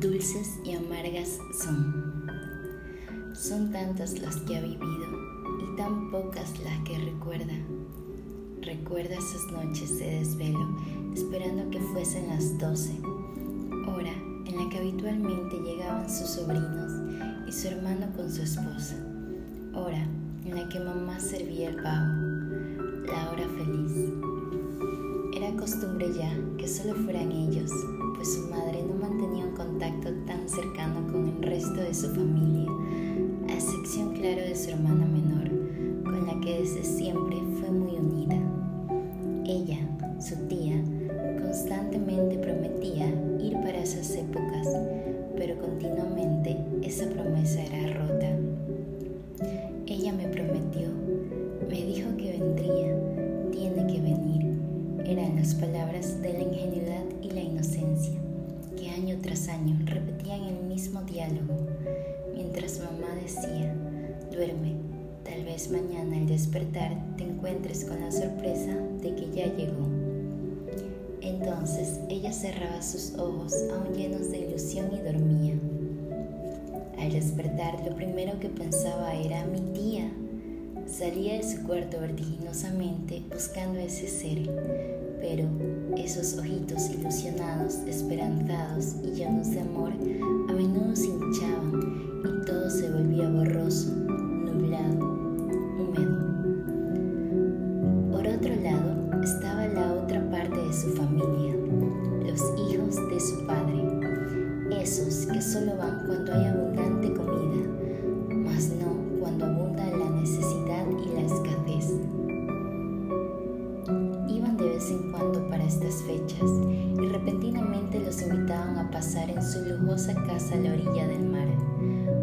dulces y amargas son. Son tantas las que ha vivido y tan pocas las que recuerda. Recuerda esas noches de desvelo esperando que fuesen las doce, hora en la que habitualmente llegaban sus sobrinos y su hermano con su esposa, hora en la que mamá servía el pavo, la hora feliz. Era costumbre ya que solo fueran ellos, pues su madre no de su familia, a excepción claro de su hermana menor, con la que desde siempre fue muy unida. Ella, su tía, constantemente prometía ir para esas épocas, pero continuamente esa promesa era rota. Ella me prometió, me dijo que vendría, tiene que venir. Eran las palabras de la ingenuidad y la inocencia, que año tras año repetían el mismo diálogo, mientras mamá decía, duerme, tal vez mañana al despertar te encuentres con la sorpresa de que ya llegó. Entonces ella cerraba sus ojos aún llenos de ilusión y dormía. Al despertar lo primero que pensaba era mi tía. Salía de su cuarto vertiginosamente buscando ese ser, pero esos ojitos ilusionados, esperanzados y llenos de amor a menudo se hinchaban y todo se volvía borroso, nublado, húmedo. Por otro lado estaba la otra parte de su familia, los hijos de su padre, esos que solo van cuando hay abundante estas fechas y repentinamente los invitaban a pasar en su lujosa casa a la orilla del mar.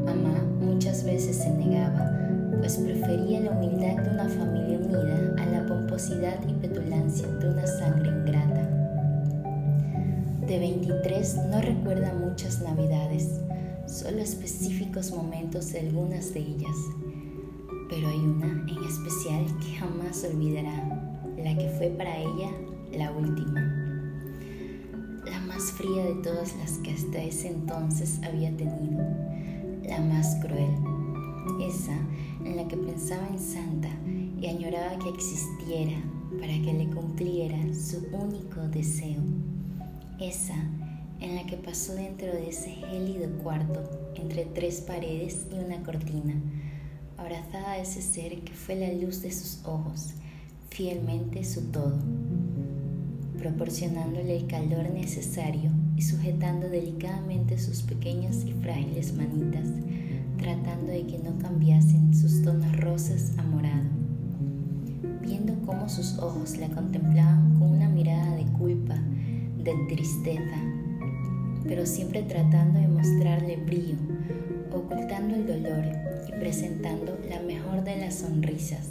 Mamá muchas veces se negaba, pues prefería la humildad de una familia unida a la pomposidad y petulancia de una sangre ingrata. De 23 no recuerda muchas navidades, solo específicos momentos de algunas de ellas, pero hay una en especial que jamás olvidará, la que fue para ella la última, la más fría de todas las que hasta ese entonces había tenido, la más cruel, esa en la que pensaba en Santa y añoraba que existiera para que le cumpliera su único deseo, esa en la que pasó dentro de ese gélido cuarto entre tres paredes y una cortina, abrazada a ese ser que fue la luz de sus ojos, fielmente su todo, proporcionándole el calor necesario y sujetando delicadamente sus pequeñas y frágiles manitas, tratando de que no cambiasen sus tonos rosas a morado. Viendo cómo sus ojos la contemplaban con una mirada de culpa, de tristeza, pero siempre tratando de mostrarle brillo, ocultando el dolor y presentando la mejor de las sonrisas,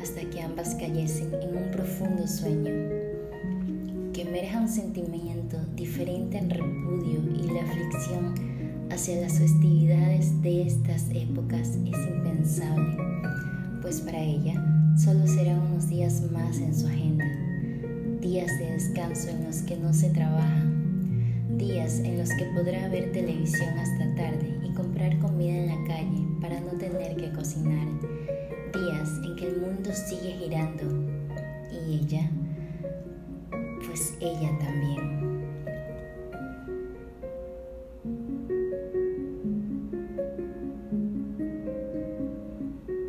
hasta que ambas cayesen en un profundo sueño, que emerja un sentimiento diferente en repudio y la aflicción hacia las festividades de estas épocas es impensable, pues para ella solo serán unos días más en su agenda, días de descanso en los que no se trabaja, días en los que podrá ver televisión hasta tarde y comprar comida en la calle para no tener que cocinar, días en que el mundo sigue girando y ella, ella también.